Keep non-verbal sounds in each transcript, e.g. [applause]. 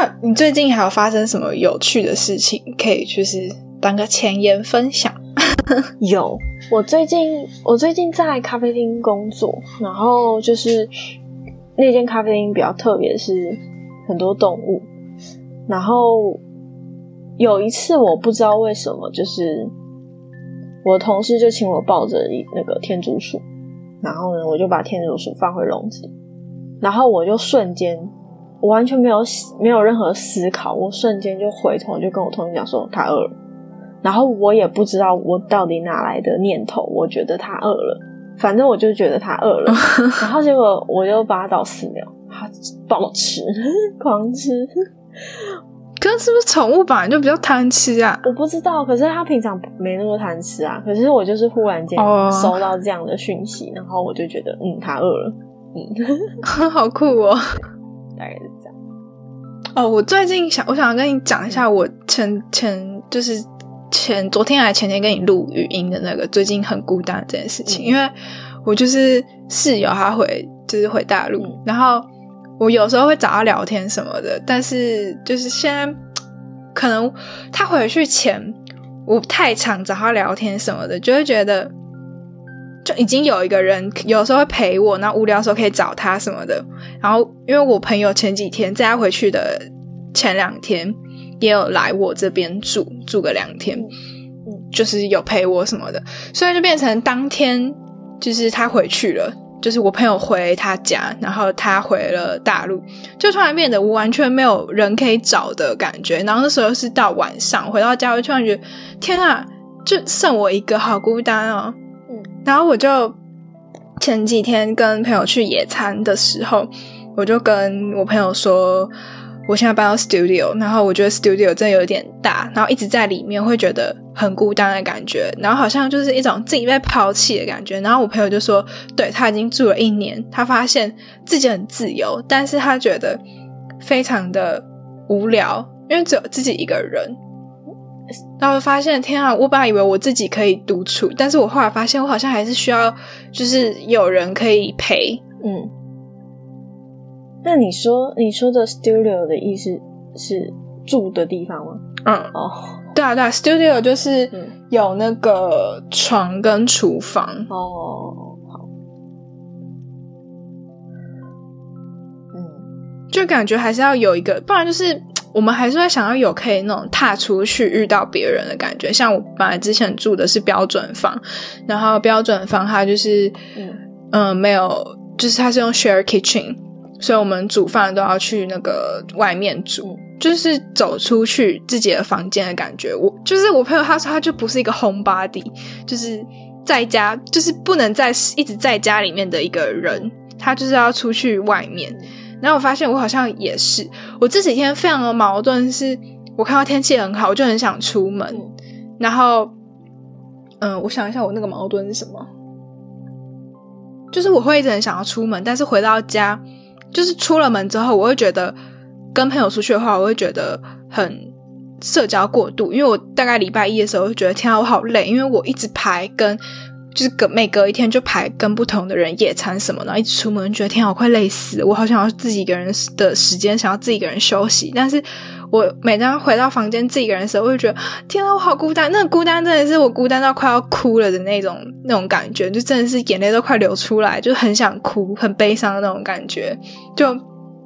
那你最近还有发生什么有趣的事情，可以就是当个前言分享？[laughs] 有，我最近我最近在咖啡厅工作，然后就是那间咖啡厅比较特别，是很多动物。然后有一次我不知道为什么，就是我同事就请我抱着一那个天竺鼠，然后呢，我就把天竺鼠放回笼子，然后我就瞬间。我完全没有没有任何思考，我瞬间就回头就跟我同学讲说他饿了，然后我也不知道我到底哪来的念头，我觉得他饿了，反正我就觉得他饿了，[laughs] 然后结果我就把他倒饲料，他暴吃，狂吃。可是是不是宠物本来就比较贪吃啊？我不知道，可是他平常没那么贪吃啊。可是我就是忽然间收到这样的讯息，然后我就觉得嗯，他饿了，嗯，[laughs] 好酷哦。大概是这样。哦，我最近想，我想跟你讲一下，我前前就是前昨天还前天跟你录语音的那个最近很孤单这件事情，因为我就是室友他回就是回大陆，然后我有时候会找他聊天什么的，但是就是现在可能他回去前我太常找他聊天什么的，就会觉得。就已经有一个人有时候会陪我，那无聊的时候可以找他什么的。然后，因为我朋友前几天在他回去的前两天也有来我这边住住个两天，就是有陪我什么的，所以就变成当天就是他回去了，就是我朋友回他家，然后他回了大陆，就突然变得我完全没有人可以找的感觉。然后那时候是到晚上回到家，我突然觉得天啊，就剩我一个，好孤单哦。然后我就前几天跟朋友去野餐的时候，我就跟我朋友说，我现在搬到 studio，然后我觉得 studio 真的有点大，然后一直在里面会觉得很孤单的感觉，然后好像就是一种自己被抛弃的感觉。然后我朋友就说，对他已经住了一年，他发现自己很自由，但是他觉得非常的无聊，因为只有自己一个人。然后发现，天啊！我本来以为我自己可以独处，但是我后来发现，我好像还是需要，就是有人可以陪。嗯。那你说，你说的 studio 的意思是住的地方吗？嗯。哦，对啊，对啊，studio 就是有那个床跟厨房。哦，好。嗯，就感觉还是要有一个，不然就是。我们还是会想要有可以那种踏出去遇到别人的感觉，像我本来之前住的是标准房，然后标准房它就是嗯没有，就是它是用 share kitchen，所以我们煮饭都要去那个外面煮，就是走出去自己的房间的感觉。我就是我朋友他说他就不是一个 home body，就是在家就是不能在一直在家里面的一个人，他就是要出去外面。然后我发现我好像也是，我这几天非常的矛盾，是我看到天气很好，我就很想出门。然后，嗯，我想一下，我那个矛盾是什么？就是我会一直很想要出门，但是回到家，就是出了门之后，我会觉得跟朋友出去的话，我会觉得很社交过度，因为我大概礼拜一的时候就觉得天啊，我好累，因为我一直排跟。就是隔每隔一天就排跟不同的人野餐什么的，一直出门觉得天好快累死，我好想要自己一个人的时间，想要自己一个人休息。但是我每当回到房间自己一个人的时候，我就觉得天啊，我好孤单。那孤单真的是我孤单到快要哭了的那种那种感觉，就真的是眼泪都快流出来，就很想哭，很悲伤的那种感觉，就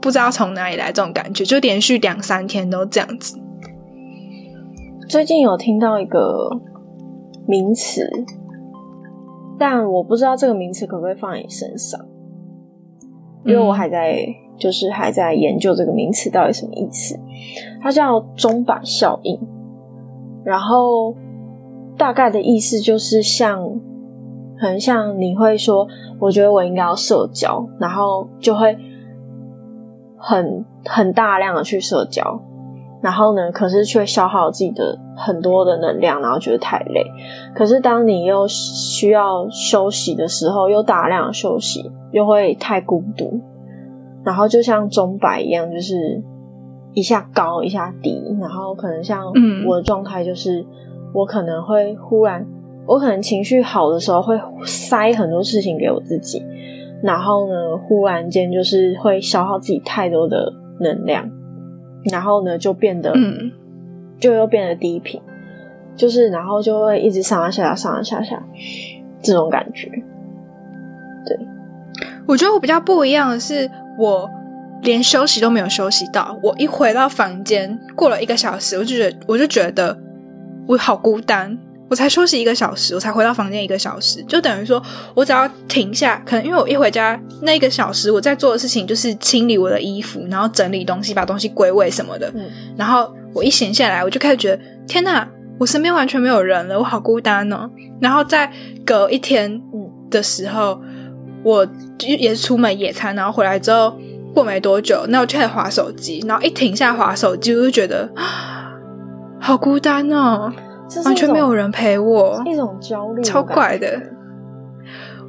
不知道从哪里来这种感觉，就连续两三天都这样子。最近有听到一个名词。但我不知道这个名词可不可以放在你身上，因为我还在就是还在研究这个名词到底什么意思。它叫钟摆效应，然后大概的意思就是像很像你会说，我觉得我应该要社交，然后就会很很大量的去社交，然后呢，可是却消耗自己的很多的能量，然后觉得太累。可是当你又需要休息的时候，又大量休息，又会太孤独。然后就像钟摆一样，就是一下高一下低，然后可能像我的状态就是，我可能会忽然，我可能情绪好的时候会塞很多事情给我自己。然后呢，忽然间就是会消耗自己太多的能量，然后呢就变得，嗯，就又变得低频，就是然后就会一直上上下下上下下这种感觉。对，我觉得我比较不一样的是，我连休息都没有休息到，我一回到房间，过了一个小时，我就觉得我就觉得我好孤单。我才休息一个小时，我才回到房间一个小时，就等于说我只要停下，可能因为我一回家那一个小时，我在做的事情就是清理我的衣服，然后整理东西，把东西归位什么的。然后我一闲下来，我就开始觉得天哪，我身边完全没有人了，我好孤单哦。然后在隔一天的时候，我就也是出门野餐，然后回来之后过没多久，那我就开始划手机，然后一停下划手机，我就觉得 [gasps] 好孤单哦。完全没有人陪我，一种焦虑，超怪的。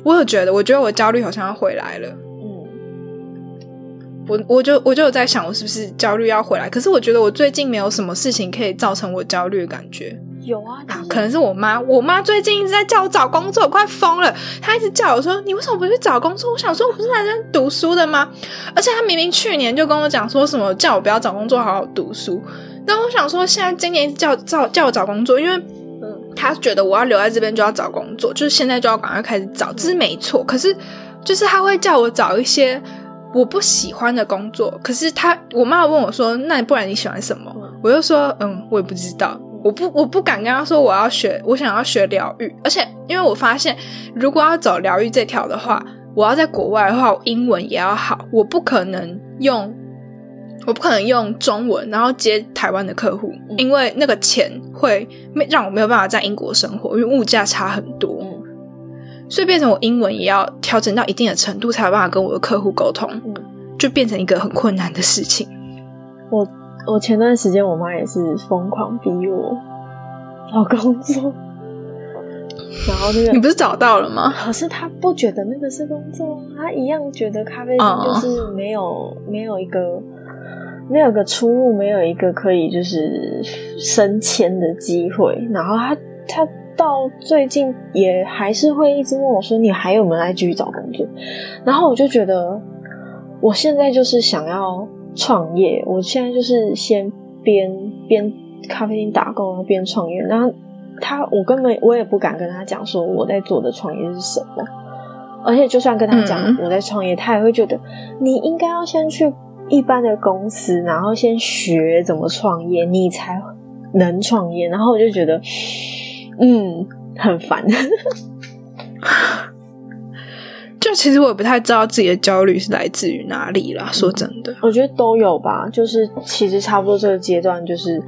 我有觉得，我觉得我焦虑好像要回来了。嗯，我我就我就有在想，我是不是焦虑要回来？可是我觉得我最近没有什么事情可以造成我焦虑的感觉。有啊，可能是我妈，我妈最近一直在叫我找工作，我快疯了。她一直叫我说：“你为什么不去找工作？”我想说，我不是来这读书的吗？而且她明明去年就跟我讲说什么叫我不要找工作，好好读书。那我想说，现在今年叫叫叫我找工作，因为嗯，他觉得我要留在这边就要找工作，就是现在就要赶快开始找，这是没错。可是，就是他会叫我找一些我不喜欢的工作。可是他，我妈问我说：“那不然你喜欢什么？”我就说：“嗯，我也不知道，我不我不敢跟他说我要学，我想要学疗愈。而且，因为我发现，如果要走疗愈这条的话，我要在国外的话，英文也要好，我不可能用。”我不可能用中文，然后接台湾的客户，因为那个钱会没让我没有办法在英国生活，因为物价差很多，所以变成我英文也要调整到一定的程度，才有办法跟我的客户沟通，就变成一个很困难的事情。我我前段时间我妈也是疯狂逼我找工作，[laughs] 然后那个你不是找到了吗？可是他不觉得那个是工作，他一样觉得咖啡店就是没有没有一个。没有个出路，没有一个可以就是升迁的机会。然后他他到最近也还是会一直问我说：“你还有没有来继续找工作？”然后我就觉得，我现在就是想要创业。我现在就是先边边咖啡厅打工，然后边创业。然后他，我根本我也不敢跟他讲说我在做的创业是什么。而且就算跟他讲我在创业，他也会觉得你应该要先去。一般的公司，然后先学怎么创业，你才能创业。然后我就觉得，嗯，很烦。[laughs] 就其实我也不太知道自己的焦虑是来自于哪里啦。说真的，我觉得都有吧。就是其实差不多这个阶段，就是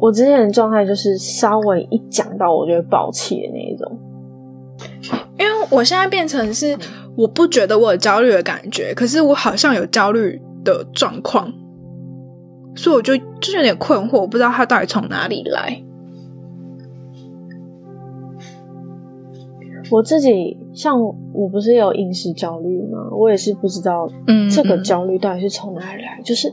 我之前的状态，就是稍微一讲到，我就会爆气的那一种。因为我现在变成是。我不觉得我有焦虑的感觉，可是我好像有焦虑的状况，所以我就就有点困惑，我不知道它到底从哪里来。我自己像我不是有饮食焦虑吗？我也是不知道，嗯，这个焦虑到底是从哪里来？就是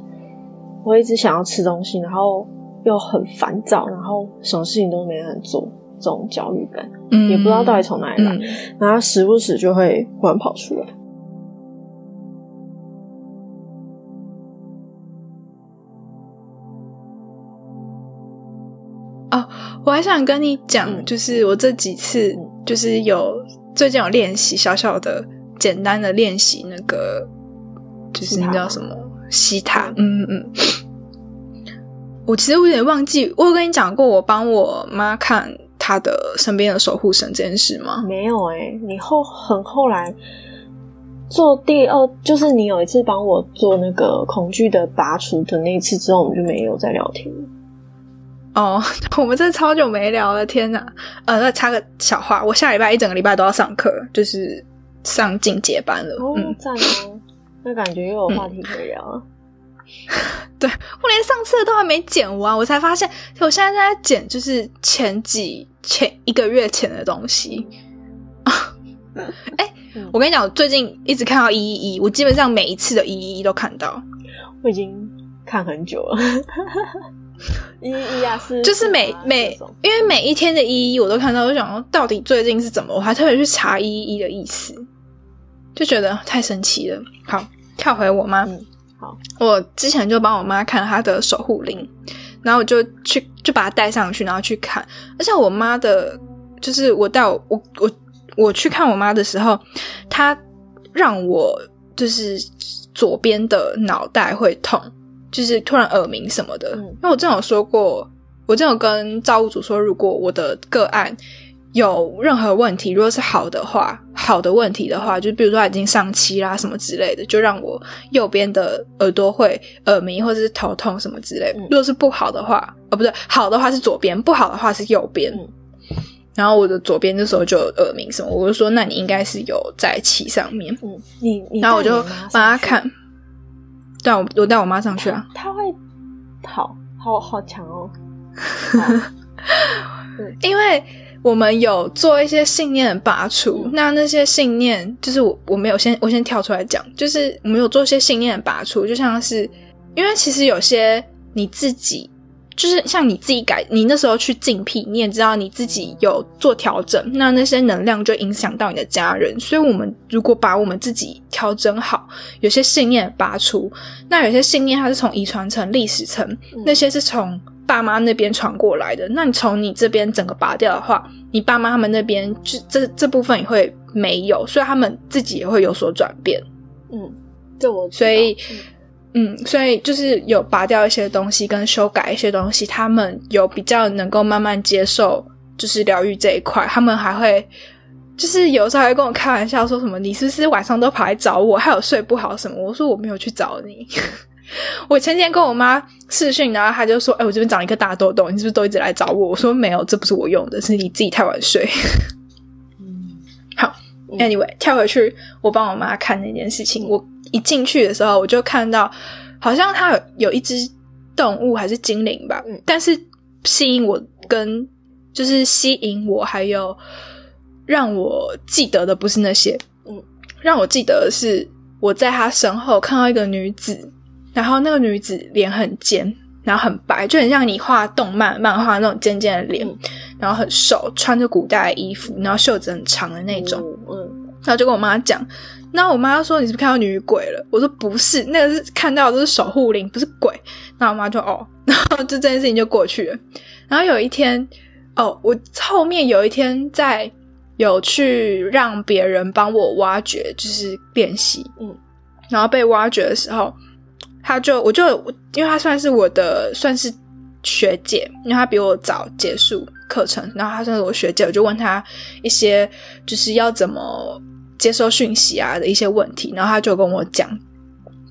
我一直想要吃东西，然后又很烦躁，然后什么事情都没人做。这种焦虑感，嗯，也不知道到底从哪里来，然后时不时就会忽然跑出来。哦，我还想跟你讲，就是我这几次就是有最近有练习小小的、简单的练习，那个就是那叫什么？西塔，嗯。嗯嗯。我其实我有点忘记，我有跟你讲过，我帮我妈看。他的身边的守护神这件事吗？没有哎，你后很后来做第二，就是你有一次帮我做那个恐惧的拔除的那一次之后，我们就没有再聊天了。哦，[laughs] 我们真的超久没聊了，天哪！呃，那插个小话，我下礼拜一整个礼拜都要上课，就是上进阶班了。哦，赞哦！那感觉又有话题可以聊。[laughs] 对我连上次都还没剪完，我才发现我现在在剪，就是前几前一个月前的东西。[laughs] 哎、嗯我跟你讲，我最近一直看到一一一，我基本上每一次的一一一都看到，我已经看很久了。一一啊，是就是每每因为每一天的一一我都看到，我想说到底最近是怎么，我还特别去查一一的意思，就觉得太神奇了。好，跳回我妈，嗯好，我之前就帮我妈看她的守护灵，然后我就去就把它带上去，然后去看。而且我妈的，就是我带我我我我去看我妈的时候，她让我就是左边的脑袋会痛，就是突然耳鸣什么的。嗯因为我之前有说过，我之前有跟造物主说，如果我的个案有任何问题，如果是好的话，好的问题的话，就比如说他已经上期啦什么之类的，就让我右边的耳朵会耳鸣或者是头痛什么之类如果是不好的话，呃，不对，好的话是左边，不好的话是右边。嗯然后我的左边那时候就有耳鸣什么，我就说那你应该是有在气上面，嗯，你你然后我就帮他看。对啊，我我带我妈上去啊。他会好好好强哦。[laughs] 好因为我们有做一些信念的拔除，嗯那那些信念就是我我没有先我先跳出来讲，就是我们有做一些信念的拔除，就像是因为其实有些你自己。就是像你自己改，你那时候去竞辟，你也知道你自己有做调整，那那些能量就影响到你的家人。所以，我们如果把我们自己调整好，有些信念拔除，那有些信念它是从遗传层、历史层，嗯那些是从爸妈那边传过来的。那你从你这边整个拔掉的话，你爸妈他们那边就这这部分也会没有，所以他们自己也会有所转变。嗯，这我所以嗯嗯，所以就是有拔掉一些东西，跟修改一些东西，他们有比较能够慢慢接受，就是疗愈这一块。他们还会，就是有时候还会跟我开玩笑，说什么你是不是晚上都跑来找我，还有睡不好什么？我说我没有去找你。[laughs] [laughs] 我前天跟我妈视讯，然后她就说：“哎、我这边长一个大痘痘，你是不是都一直来找我？”我说：“没有，这不是我用的，是你自己太晚睡。” [laughs] 嗯 Anyway，跳回去，我帮我妈看那件事情。我一进去的时候，我就看到好像它有有一只动物还是精灵吧，嗯但是吸引我跟就是吸引我，还有让我记得的不是那些，嗯，让我记得的是我在她身后看到一个女子，然后那个女子脸很尖，然后很白，就很像你画动漫漫画那种尖尖的脸，嗯然后很瘦，穿着古代的衣服，然后袖子很长的那种。嗯然后就跟我妈讲，那我妈说你是不是看到女鬼了？我说不是，那个是看到的都是守护灵，不是鬼。那我妈就哦，[laughs] 然后就这件事情就过去了。然后有一天，哦，我后面有一天在有去让别人帮我挖掘，就是练习，嗯，然后被挖掘的时候，他就我就因为他算是我的算是学姐，因为他比我早结束课程，然后他算是我学姐，我就问他一些就是要怎么接收讯息啊的一些问题，然后他就跟我讲，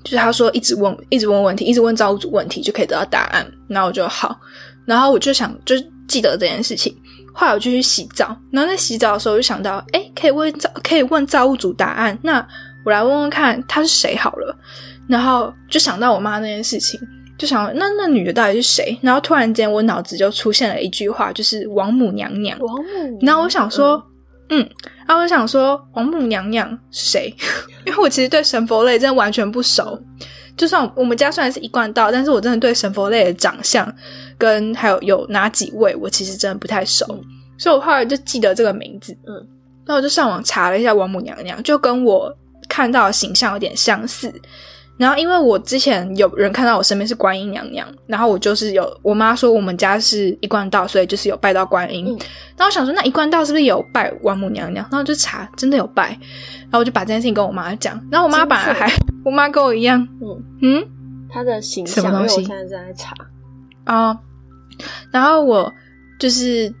就是他说一直问一直问问题，一直问造物主问题就可以得到答案，然后我就好，然后我就想就记得这件事情。后来我就去洗澡，然后在洗澡的时候我就想到，哎，可以问造可以问造物主答案，那我来问问看他是谁好了。然后就想到我妈那件事情，就想那那女的到底是谁？然后突然间我脑子就出现了一句话，就是王母娘娘。王母，然后我想说，嗯，然后我想说王母娘娘是谁？[laughs] 因为我其实对神佛类真的完全不熟。就算我们家虽然是一贯道，但是我真的对神佛类的长相跟还有有哪几位，我其实真的不太熟。嗯所以我后来就记得这个名字。嗯，那我就上网查了一下王母娘娘，就跟我看到的形象有点相似。然后因为我之前有人看到我身边是观音娘娘，然后我就是有我妈说我们家是一贯道，所以就是有拜到观音。嗯然后我想说那一贯道是不是有拜王母娘娘？然后我就查，真的有拜。然后我就把这件事情跟我妈讲，然后我妈本来还，我妈跟我一样，嗯，嗯她的形象，因为什么东西我现在正在查，啊、然后我就是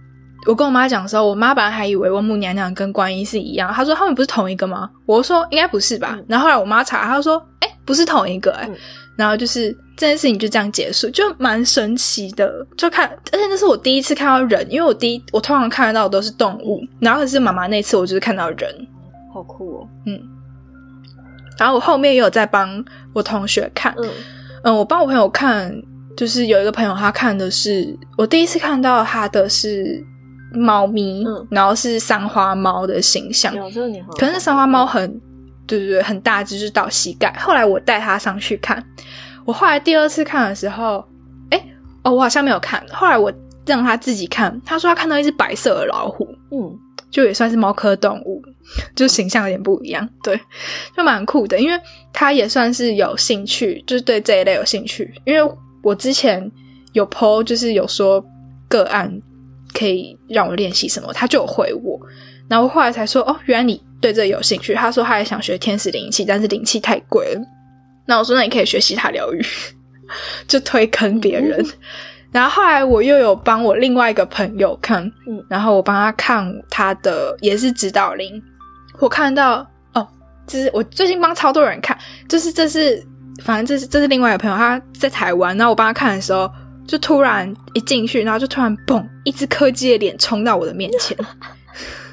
我跟我妈讲的时候，我妈本来还以为王母娘娘跟观音是一样，她说他们不是同一个吗？我说应该不是吧。嗯然后后来我妈查，她说哎、不是同一个哎、嗯。然后就是这件事情就这样结束，就蛮神奇的。就看，而且那是我第一次看到人，因为我第一我通常看得到的都是动物，然后可是妈妈那次我就是看到人，好酷哦，嗯。然后我后面也有在帮我同学看，嗯。嗯，我帮我朋友看，就是有一个朋友他看的是我第一次看到他的是猫咪，嗯。然后是三花猫的形象，可是三花猫很，对对对，很大只，就是到膝盖。后来我带他上去看，我后来第二次看的时候，哎，哦，我好像没有看。后来我让他自己看，他说他看到一只白色的老虎，嗯就也算是猫科动物，就形象有点不一样，对，就蛮酷的。因为他也算是有兴趣，就是对这一类有兴趣。因为我之前有 PO，就是有说个案可以让我练习什么，他就有回我，然后我后来才说，哦，原来你对这有兴趣。他说他也想学天使灵气，但是灵气太贵了。那我说，那你可以学西塔疗愈，就推坑别人。然后后来我又有帮我另外一个朋友看，嗯然后我帮他看他的也是指导灵，我看到哦，就是我最近帮超多人看，就是这是反正这是这是另外一个朋友他在台湾，然后我帮他看的时候，就突然一进去，然后就突然嘣，一只柯基的脸冲到我的面前。[laughs]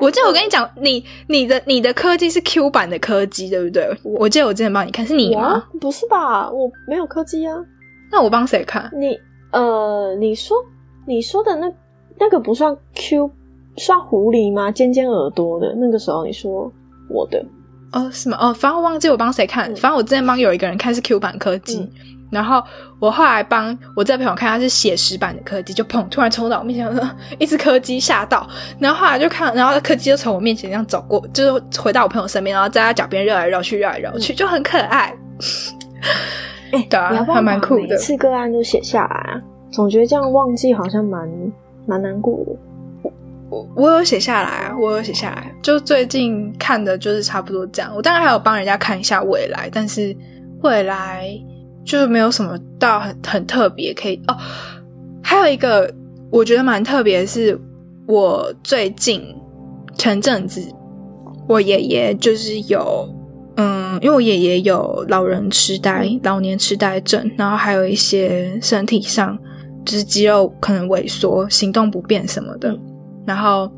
我记得我跟你讲，你你的你的柯基是 Q 版的柯基，对不对？我记得我之前帮你看，是你吗？不是吧？我没有科技啊。那我帮谁看？你呃，你说你说的那那个不算 Q，算狐狸吗？尖尖耳朵的那个时候你说我的，哦，是吗？哦，反正我忘记我帮谁看，嗯反正我之前帮有一个人看是 Q 版柯基，嗯然后我后来帮我这朋友看他是写实版的柯基，就砰，突然冲到我面前，[laughs] 一只柯基吓到，然后后来就看，然后柯基就从我面前这样走过，就是回到我朋友身边，然后在他脚边绕来绕去，绕来绕去，就很可爱。哎、对啊还蛮酷的把每次个案都写下来啊？总觉得这样忘记好像蛮蛮难过的。我我有写下来啊，我有写下来。就最近看的就是差不多这样。我当然还有帮人家看一下未来，但是未来就是没有什么到很很特别可以哦。还有一个我觉得蛮特别的是，我最近前阵子我爷爷就是有嗯，因为我爷爷有老人痴呆、老年痴呆症，然后还有一些身体上就是肌肉可能萎缩、行动不便什么的。嗯然后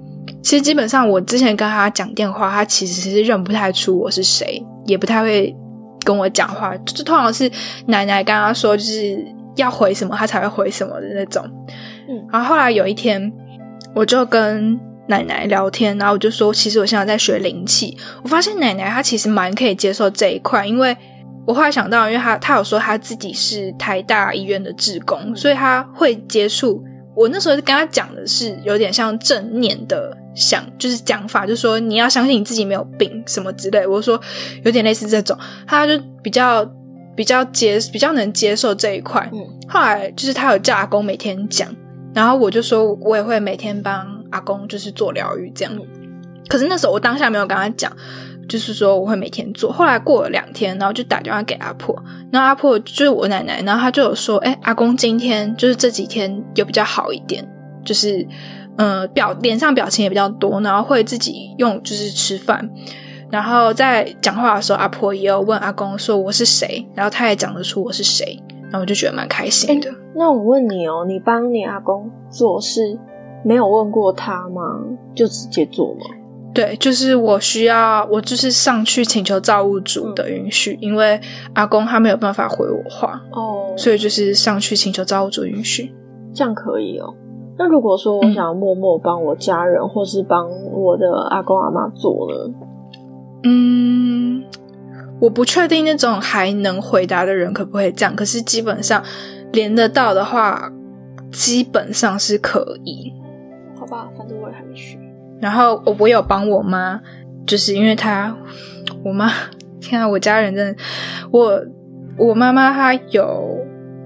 其实基本上我之前跟他讲电话，他其实是认不太出我是谁，也不太会跟我讲话，就通常是奶奶跟他说就是要回什么，他才会回什么的那种。嗯然后后来有一天，我就跟奶奶聊天，然后我就说，其实我现在在学灵气。我发现奶奶她其实蛮可以接受这一块，因为我后来想到，因为她她有说她自己是台大医院的职工，所以她会接触。我那时候跟她讲的是有点像正念的想，就是讲法，就是说你要相信你自己没有病什么之类。我说有点类似这种，他就比较比较接比较能接受这一块。嗯后来就是他有叫阿公每天讲，然后我就说我也会每天帮阿公就是做疗愈这样。嗯可是那时候我当下没有跟他讲，就是说我会每天做。后来过了两天，然后就打电话给阿婆，然后阿婆就是我奶奶，然后她就有说，哎，阿公今天就是这几天有比较好一点，就是呃表脸上表情也比较多，然后会自己用就是吃饭。然后在讲话的时候，阿婆也有问阿公说我是谁，然后他也讲得出我是谁，然后我就觉得蛮开心的。那我问你哦，你帮你阿公做事没有问过他吗？就直接做吗？对，就是我需要，我就是上去请求造物主的允许，因为阿公他没有办法回我话，哦，所以就是上去请求造物主允许。这样可以哦。那如果说我想要默默帮我家人，或是帮我的阿公阿妈做呢？嗯，我不确定那种还能回答的人可不可以这样，可是基本上连得到的话，基本上是可以。好吧，反正我也还没学。然后我我有帮我妈，就是因为她，我妈，天啊，我家人真的，我我妈妈她有，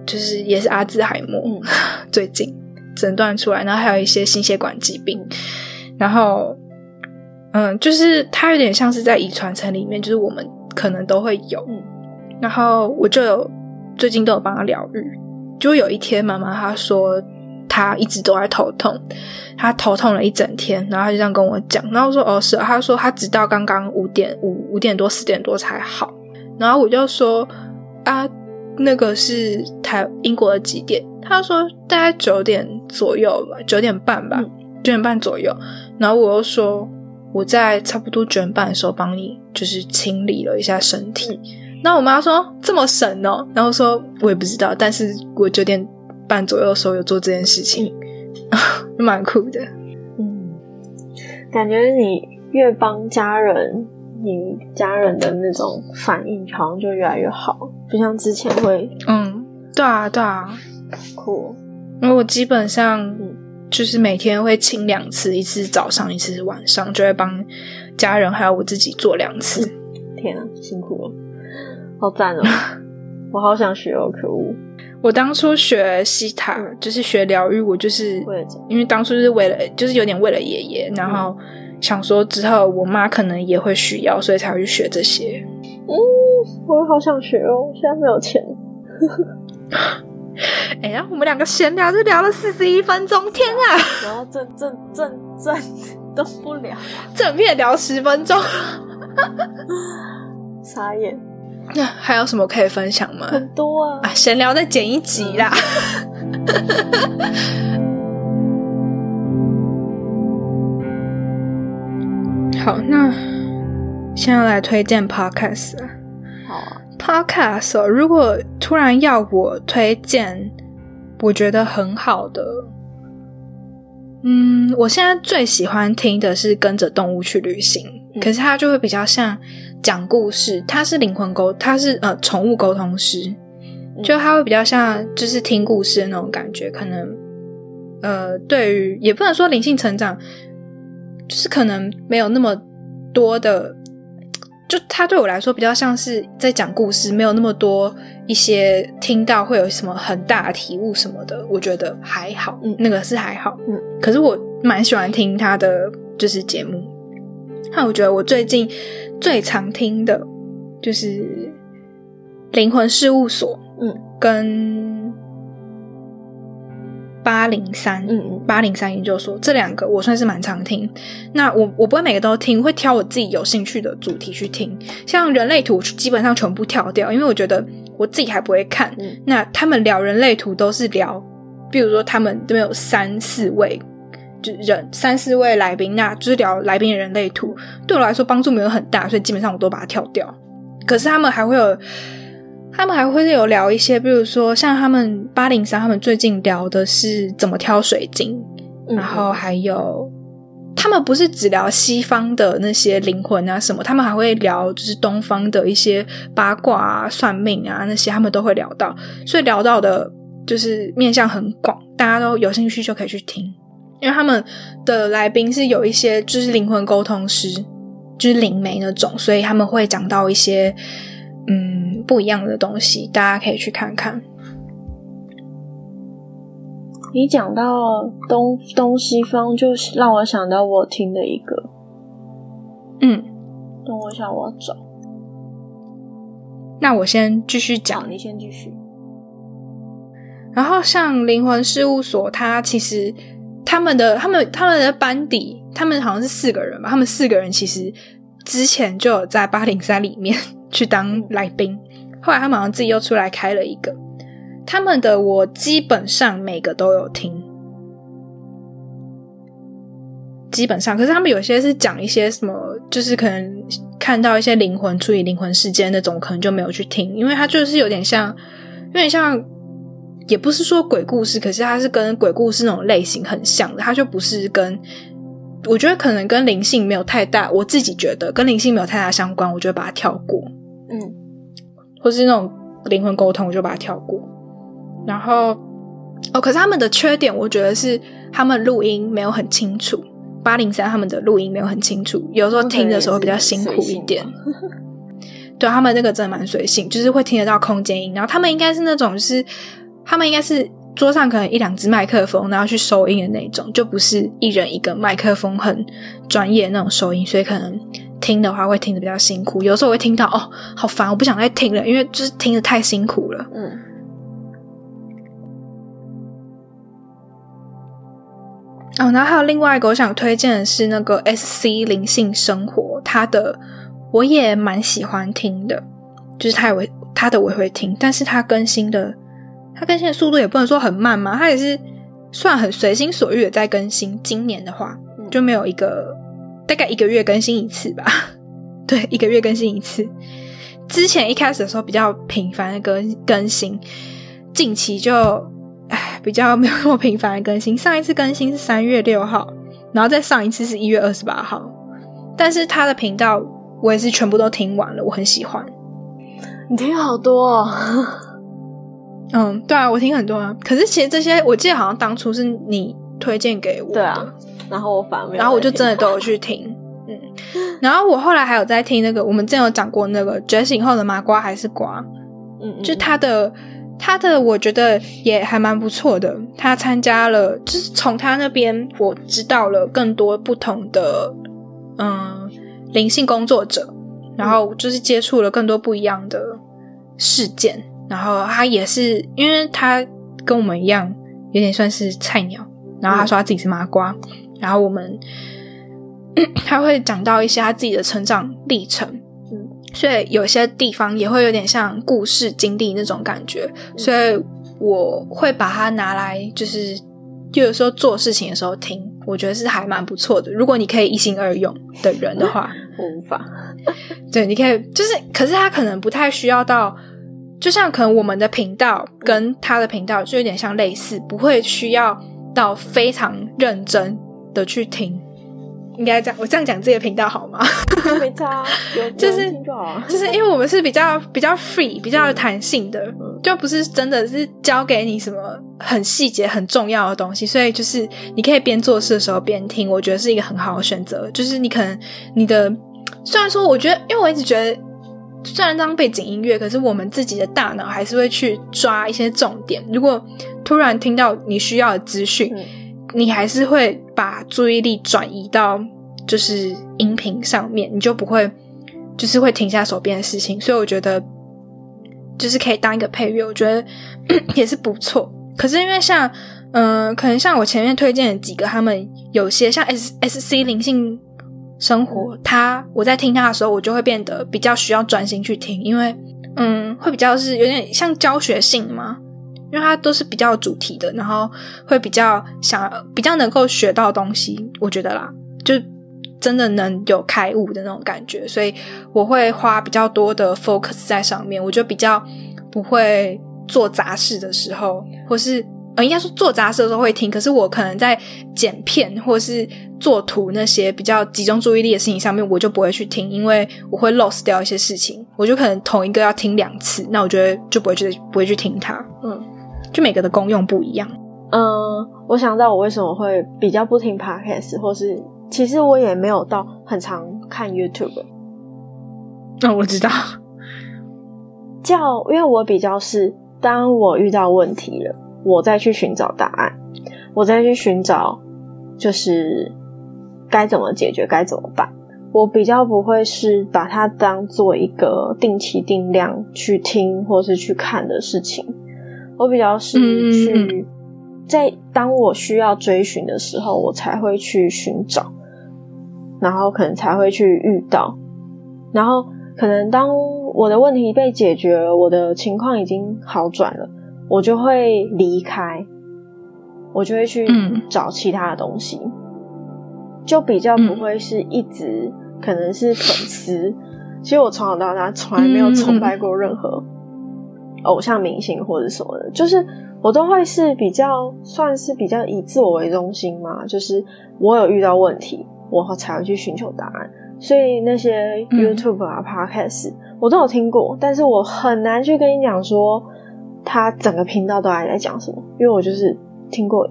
就是也是阿兹海默，嗯 [laughs] 最近诊断出来，然后还有一些心血管疾病，然后嗯，就是它有点像是在遗传层里面，就是我们可能都会有，嗯。然后我就有最近都有帮他疗愈，就有一天妈妈她说她一直都在头痛。她头痛了一整天，然后她就这样跟我讲，然后我说哦是啊，他说她直到刚刚五点五五点多四点多才好，然后我就说啊那个是台英国的几点？他说大概九点左右吧，九点半吧，嗯九点半左右，然后我又说我在差不多九点半的时候帮你就是清理了一下身体，那我妈说这么神哦，然后说我也不知道，但是我九点半左右的时候有做这件事情，[laughs] 蛮酷的。嗯，感觉你越帮家人，你家人的那种反应好像就越来越好，不像之前会，嗯，对啊，对啊，酷。因为我基本上就是每天会清两次，一次早上，一次晚上，就会帮家人还有我自己做两次。天啊，辛苦了，好赞哦！[laughs] 我好想学哦，可恶！我当初学西塔，就是学疗愈，我就是因为当初是为了，就是有点为了爷爷，然后想说之后我妈可能也会需要，所以才会去学这些。嗯，我也好想学哦，现在没有钱。[laughs] 哎呀，我们两个闲聊就聊了四十一分钟，天啊！然后正正正正都不聊，正片聊十分钟，傻眼。那还有什么可以分享吗？很多啊！啊，闲聊再剪一集啦。好，那现在来推荐 podcast 好啊。Podcast，如果突然要我推荐，我觉得很好的，嗯，我现在最喜欢听的是跟着动物去旅行，可是它就会比较像讲故事，它是灵魂沟，它是呃宠物沟通师，就它会比较像就是听故事的那种感觉，可能呃对于也不能说灵性成长，就是可能没有那么多的。就他对我来说比较像是在讲故事，没有那么多一些听到会有什么很大的体悟什么的，我觉得还好，嗯，那个是还好，嗯。可是我蛮喜欢听他的就是节目，那我觉得我最近最常听的就是灵魂事务所，嗯，跟。八零三，嗯嗯，八零三研究所这两个我算是蛮常听。那我我不会每个都听，会挑我自己有兴趣的主题去听。像人类图基本上全部跳掉，因为我觉得我自己还不会看。那他们聊人类图都是聊，比如说他们都有三四位就人三四位来宾，那就是聊来宾的人类图，对我来说帮助没有很大，所以基本上我都把它跳掉。可是他们还会有。他们还会有聊一些，比如说像他们八零三，他们最近聊的是怎么挑水晶，然后还有他们不是只聊西方的那些灵魂啊什么，他们还会聊就是东方的一些八卦啊、算命啊那些，他们都会聊到，所以聊到的就是面向很广，大家都有兴趣就可以去听，因为他们的来宾是有一些就是灵魂沟通师，就是灵媒那种，所以他们会讲到一些嗯。不一样的东西，大家可以去看看。你讲到东东西方，就让我想到我听的一个，嗯，等我一下，我要找。那我先继续讲，你先继续。然后像灵魂事务所，它其实他们的他们他们的班底，他们好像是四个人吧，他们四个人其实之前就有在八零三里面 [laughs] 去当来宾。后来他马上自己又出来开了一个，他们的我基本上每个都有听，基本上，可是他们有些是讲一些什么，就是可能看到一些灵魂处理灵魂事件那种，可能就没有去听，因为他就是有点像，有点像，也不是说鬼故事，可是它是跟鬼故事那种类型很像的，它就不是跟，我觉得可能跟灵性没有太大，我自己觉得跟灵性没有太大相关，我就把它跳过，嗯。或是那种灵魂沟通，我就把它跳过。然后，哦，可是他们的缺点，我觉得是他们录音没有很清楚。八零三他们的录音没有很清楚，有时候听的时候比较辛苦一点。对他们那个真的蛮随性，就是会听得到空间音。然后他们应该是那种，是他们应该是桌上可能一两只麦克风，然后去收音的那种，就不是一人一个麦克风，很专业那种收音，所以可能。听的话会听的比较辛苦，有时候会听到哦，好烦，我不想再听了，因为就是听的太辛苦了。嗯。哦，然后还有另外一个我想推荐的是那个 S C 灵性生活，它的我也蛮喜欢听的，就是它也会它的我也会听，但是它更新的它更新的速度也不能说很慢嘛，它也是算很随心所欲的在更新。今年的话就没有一个。大概一个月更新一次吧，[laughs] 对，一个月更新一次。之前一开始的时候比较频繁的更更新，近期就唉比较没有那么频繁的更新。上一次更新是三月六号，然后再上一次是一月二十八号。但是他的频道我也是全部都听完了，我很喜欢。你听好多哦。嗯，对啊，我听很多啊。可是其实这些，我记得好像当初是你推荐给我，对啊。然后我反而，然后我就真的都有去听，嗯。然后我后来还有在听那个，我们之前有讲过那个觉醒后的麻瓜还是瓜，嗯，就他的他的，我觉得也还蛮不错的。他参加了，就是从他那边我知道了更多不同的嗯灵性工作者，然后就是接触了更多不一样的事件。然后他也是，因为他跟我们一样，有点算是菜鸟。然后他说他自己是麻瓜，然后我们 [clears throat] 他会讲到一些他自己的成长历程，嗯，所以有些地方也会有点像故事经历那种感觉，所以我会把它拿来，就是就有时候做事情的时候听，我觉得是还蛮不错的。如果你可以一心二用的人的话，[laughs] 我无法。对，你可以，就是，可是他可能不太需要到。就像可能我们的频道跟他的频道就有点像类似，不会需要到非常认真的去听。应该这样，我这样讲自己的频道好吗？没差，[laughs] 就是就是因为我们是比较比较 free、比较弹性的，就不是真的是教给你什么很细节、很重要的东西，所以就是你可以边做事的时候边听，我觉得是一个很好的选择。就是你可能你的虽然说，我觉得，因为我一直觉得。虽然当背景音乐，可是我们自己的大脑还是会去抓一些重点。如果突然听到你需要的资讯，你还是会把注意力转移到就是音频上面，你就不会就是会停下手边的事情。所以我觉得就是可以当一个配乐，我觉得 [clears throat] 也是不错。可是因为像嗯，可能像我前面推荐的几个，他们有些像 S S C 灵性。生活，他我在听他的时候，我就会变得比较需要专心去听，因为嗯，会比较是有点像教学性嘛，因为它都是比较主题的，然后会比较想比较能够学到东西，我觉得啦，就真的能有开悟的那种感觉，所以我会花比较多的 focus 在上面，我就比较不会做杂事的时候，或是。呃，应该说做杂事的时候会听，可是我可能在剪片或是做图那些比较集中注意力的事情上面，我就不会去听，因为我会 lost 掉一些事情。我就可能同一个要听两次，那我觉得就不会去不会去听它。嗯，就每个的功用不一样。嗯，我想到我为什么会比较不听 podcast，或是其实我也没有到很常看 YouTube。那我知道，叫因为我比较是当我遇到问题了。我再去寻找答案，我再去寻找，就是该怎么解决，该怎么办。我比较不会是把它当做一个定期定量去听或是去看的事情。我比较是去在当我需要追寻的时候，我才会去寻找，然后可能才会去遇到，然后可能当我的问题被解决了，我的情况已经好转了。我就会离开，我就会去找其他的东西，就比较不会是一直可能是粉丝。其实我从小到大从来没有崇拜过任何偶像明星或者什么的，就是我都会是比较算是比较以自我为中心嘛。就是我有遇到问题，我才会去寻求答案。所以那些 YouTube 啊、Podcast 我都有听过，但是我很难去跟你讲说。他整个频道都还在讲什么？因为我就是听过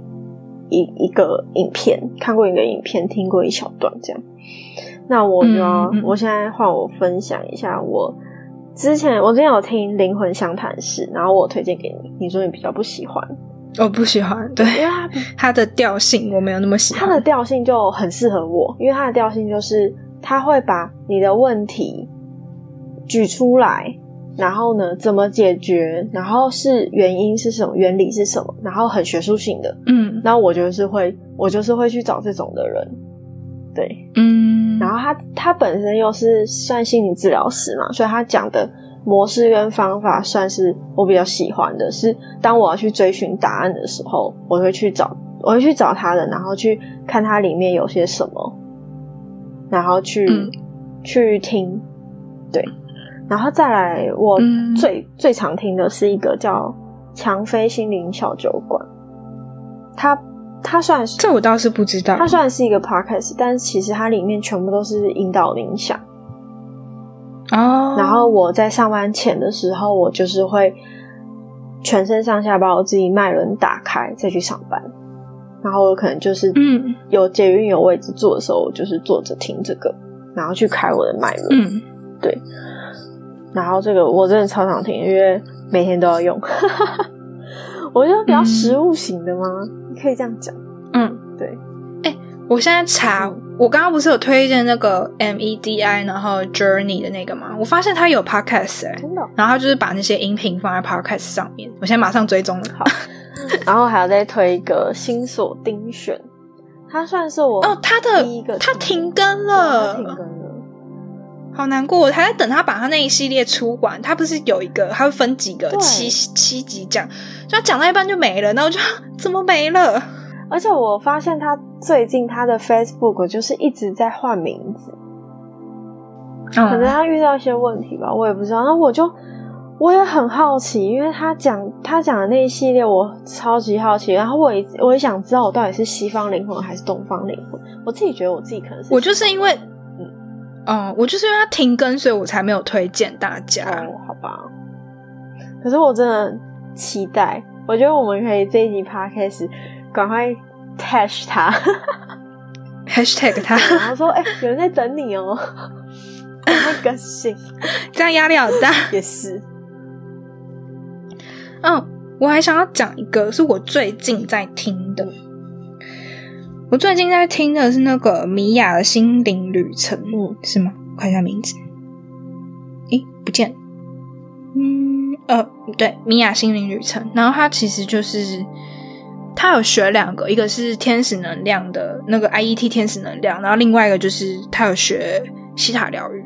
一一个影片，看过一个影片，听过一小段这样。那我就要，我现在换我分享一下。我之前我之前有听《灵魂相谈室》，然后我推荐给你，你说你比较不喜欢，我不喜欢，对，因为它它的调性我没有那么喜欢。它的调性就很适合我，因为它的调性就是它会把你的问题举出来。然后呢？怎么解决？然后是原因是什么？原理是什么？然后很学术性的，嗯，然后我就是会，我就是会去找这种的人，对，嗯，然后他他本身又是算心理治疗师嘛，所以他讲的模式跟方法算是我比较喜欢的。是当我要去追寻答案的时候，我会去找，我会去找他的，然后去看他里面有些什么，然后去去听，对。然后再来，我嗯最、最常听的是一个叫强飞心灵小酒馆，它它算是这我倒是不知道。它虽然是一个 podcast，但其实它里面全部都是引导冥想。哦，然后我在上班前的时候，我就是会全身上下把我自己脉轮打开，再去上班。然后我可能就是嗯有捷运有位置坐的时候，我就是坐着听这个，然后去开我的脉轮。嗯，然后这个我真的超常听，因为每天都要用。[laughs] 我觉得比较实物型的吗？你可以这样讲。嗯，对，我现在查，我刚刚不是有推荐那个 M E D I，然后 Journey 的那个吗？我发现它有 Podcast 哎、真的哦。然后他就是把那些音频放在 Podcast 上面，我现在马上追踪了。好 [laughs] 然后还要再推一个新锁丁选，它算是我哦，他的第一个他停更了，它停更了。好难过，我还在等他把他那一系列出完。他不是有一个，他会分几个七七集讲，就他讲到一半就没了，那我就怎么没了？而且我发现他最近他的 Facebook 就是一直在换名字，可能嗯，他遇到一些问题吧，我也不知道。那我就我也很好奇，因为他讲他讲的那一系列，我超级好奇。然后我也我也想知道，我到底是西方灵魂还是东方灵魂。我自己觉得我自己可能是我就是因为，嗯嗯，我就是因为它停更，所以我才没有推荐大家。哦，好吧。可是我真的期待，我觉得我们可以这一集 podcast 赶快 tag 他，Hashtag 他，[laughs] 然后说：“哎、有人在等你哦、赶快更新。这样压力好大。”也是，嗯，我还想要讲一个，是我最近在听的。我最近在听的是那个米娅的心灵旅程，嗯，是吗？看一下名字。诶，不见。嗯，呃，对，米娅心灵旅程。然后它其实就是，它有学两个，一个是天使能量的那个 IET 天使能量，然后另外一个就是它有学西塔疗愈。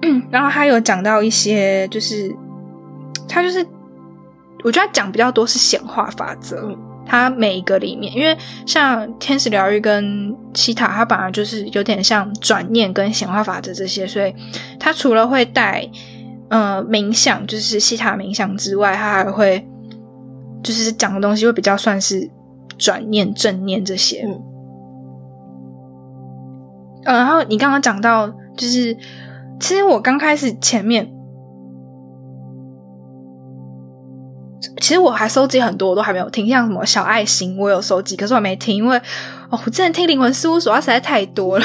[coughs] 然后他有讲到一些，就是他就是，我觉得他讲比较多是显化法则。嗯它每一个里面，因为像天使疗愈跟西塔，它本来就是有点像转念跟显化法则这些，所以它除了会带呃冥想，就是西塔冥想之外，它还会就是讲的东西会比较算是转念、正念这些。嗯呃，然后你刚刚讲到，就是其实我刚开始前面，其实我还收集很多，我都还没有听，像什么小爱心，我有收集，可是我没听，因为哦，我之前听灵魂事务所，它实在太多了，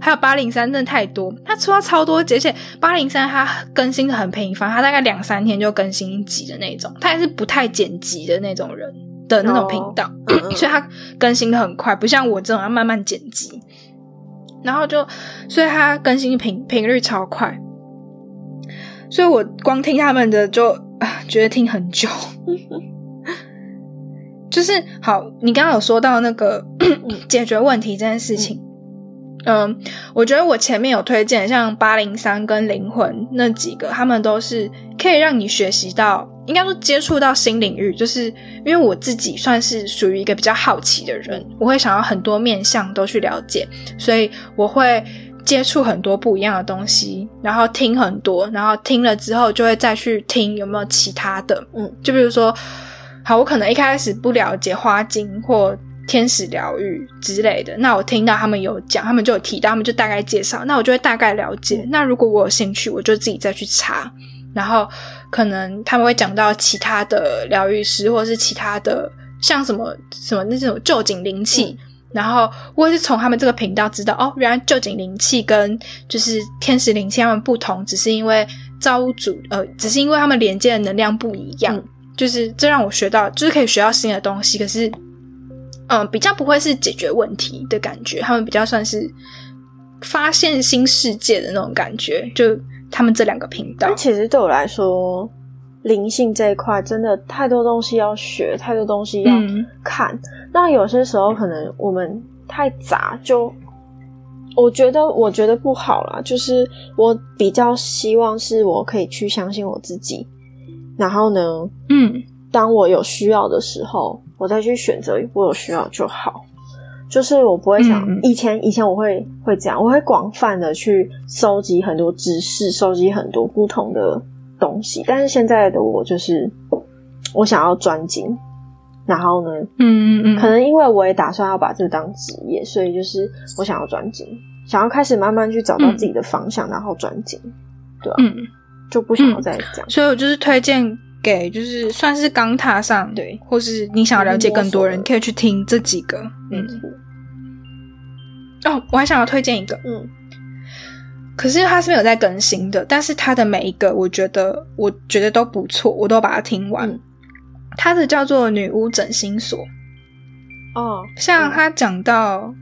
还有八零三真的太多，它出到超多集，而且八零三它更新的很频繁，它大概两三天就更新一集的那种，它也是不太剪辑的那种人的那种频道，[clears throat] 所以它更新的很快，不像我这种要慢慢剪辑。然后就，所以它更新频频率超快，所以我光听他们的就啊，[laughs] 觉得听很久。[laughs] 就是好，你刚刚有说到那个 [coughs] 解决问题这件事情，嗯，我觉得我前面有推荐像八零三跟灵魂那几个，他们都是可以让你学习到，应该说接触到新领域。就是因为我自己算是属于一个比较好奇的人，我会想要很多面向都去了解，所以我会接触很多不一样的东西，然后听很多，然后听了之后就会再去听有没有其他的，嗯，就比如说，好，我可能一开始不了解花精或天使疗愈之类的，那我听到他们有讲，他们就有提到，他们就大概介绍，那我就会大概了解。那如果我有兴趣，我就自己再去查，然后可能他们会讲到其他的疗愈师，或者是其他的像什么什么那种旧景灵气。然后我也是从他们这个频道知道，哦，原来旧景灵气跟就是天使灵气他们不同，只是因为造物主呃，只是因为他们连接的能量不一样。嗯就是这让我学到，就是可以学到新的东西，可是，嗯，比较不会是解决问题的感觉，他们比较算是发现新世界的那种感觉。就他们这两个频道，其实对我来说，灵性这一块真的太多东西要学，太多东西要嗯看。那有些时候可能我们太杂，就我觉得我觉得不好啦。就是我比较希望是我可以去相信我自己，然后呢，嗯当我有需要的时候，我再去选择我有需要就好。就是我不会想以前以前我会会这样，我会广泛的去收集很多知识，收集很多不同的东西。但是现在的我就是我想要专精，然后呢，嗯嗯嗯，可能因为我也打算要把这当职业，所以就是我想要专精，想要开始慢慢去找到自己的方向，然后专精，对啊，嗯，就不想要再这样。所以我就是推荐给就是算是刚踏上对。或是你想要了解更多人，可以去听这几个。嗯，哦，我还想要推荐一个，嗯可是它是没有在更新的，但是它的每一个我觉得我觉得都不错，我都把它听完。嗯。它的叫做女巫整形所，哦，像他讲到，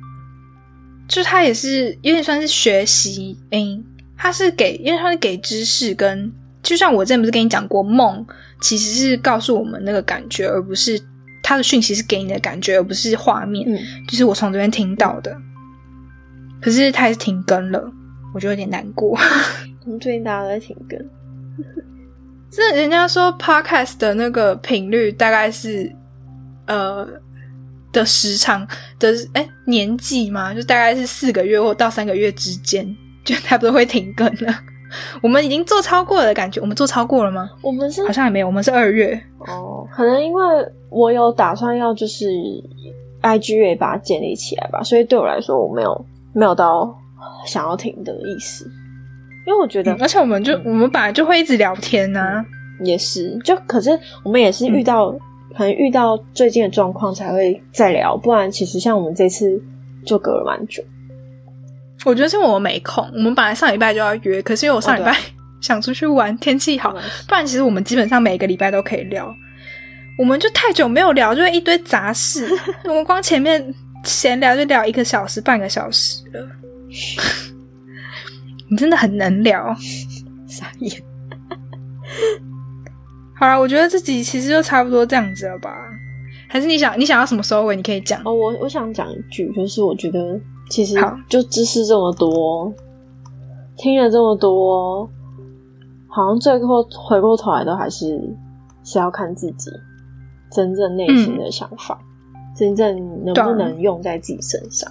就是他也是有点算是学习，诶、他是给，因为他是给知识跟，就像我之前不是跟你讲过，梦其实是告诉我们那个感觉，而不是他的讯息是给你的感觉，而不是画面。嗯。就是我从这边听到的，可是他还是停更了，我就有点难过。[laughs] 我们最近大家都在停更，这人家说 podcast 的那个频率大概是呃的时长的哎年纪嘛，就大概是四个月或到三个月之间，就差不多会停更了。[laughs] 我们已经做超过了的感觉，我们做超过了吗？我们是好像也没有，我们是二月。哦，可能因为我有打算要就是 IG 也把它建立起来吧，所以对我来说我没有没有到想要停的意思，因为我觉得嗯而且我们就我们本来就会一直聊天呐、也是，就可是我们也是遇到、可能遇到最近的状况才会再聊，不然其实像我们这次就隔了蛮久。我觉得是我没空，我们本来上礼拜就要约，可是因为我上礼拜、哦 [laughs] 想出去玩，天气好不然其实我们基本上每个礼拜都可以聊。我们就太久没有聊，就会一堆杂事。[laughs] 我们光前面闲聊就聊一个小时、半个小时了。[laughs] 你真的很能聊。[laughs] 傻眼。[laughs] 好了，我觉得这集其实就差不多这样子了吧？还是你想你想要什么收尾？你可以讲。哦，我我想讲一句，就是我觉得其实好就知识这么多，听了这么多，好像最后回过头来都还是是要看自己真正内心的想法，真正能不能用在自己身上，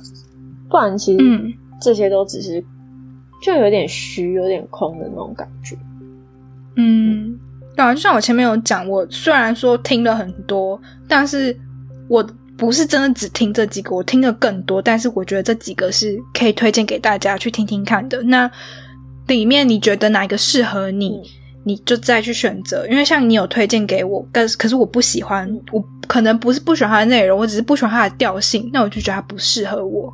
不然其实嗯这些都只是就有点虚、有点空的那种感觉。嗯，对啊，就像我前面有讲，我虽然说听了很多，但是我不是真的只听这几个，我听了更多，但是我觉得这几个是可以推荐给大家去听听看的。那里面你觉得哪一个适合你，嗯你就再去选择。因为像你有推荐给我，但是可是我不喜欢，嗯我可能不是不喜欢它的内容，我只是不喜欢它的调性，那我就觉得它不适合我，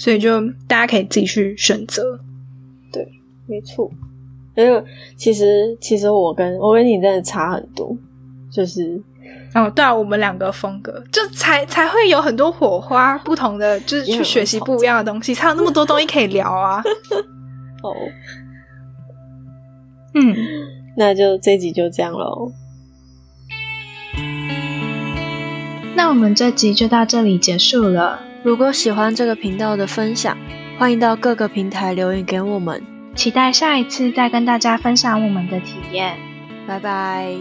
所以就大家可以自己去选择。对没错，因为其实其实我跟我跟你真的差很多，就是哦，对啊，我们两个风格就才才会有很多火花，不同的就是去学习不一样的东西，才有那么多东西可以聊啊。[laughs] 哦，嗯，那就这集就这样喽。那我们这集就到这里结束了，如果喜欢这个频道的分享，欢迎到各个平台留言给我们，期待下一次再跟大家分享我们的体验。拜拜。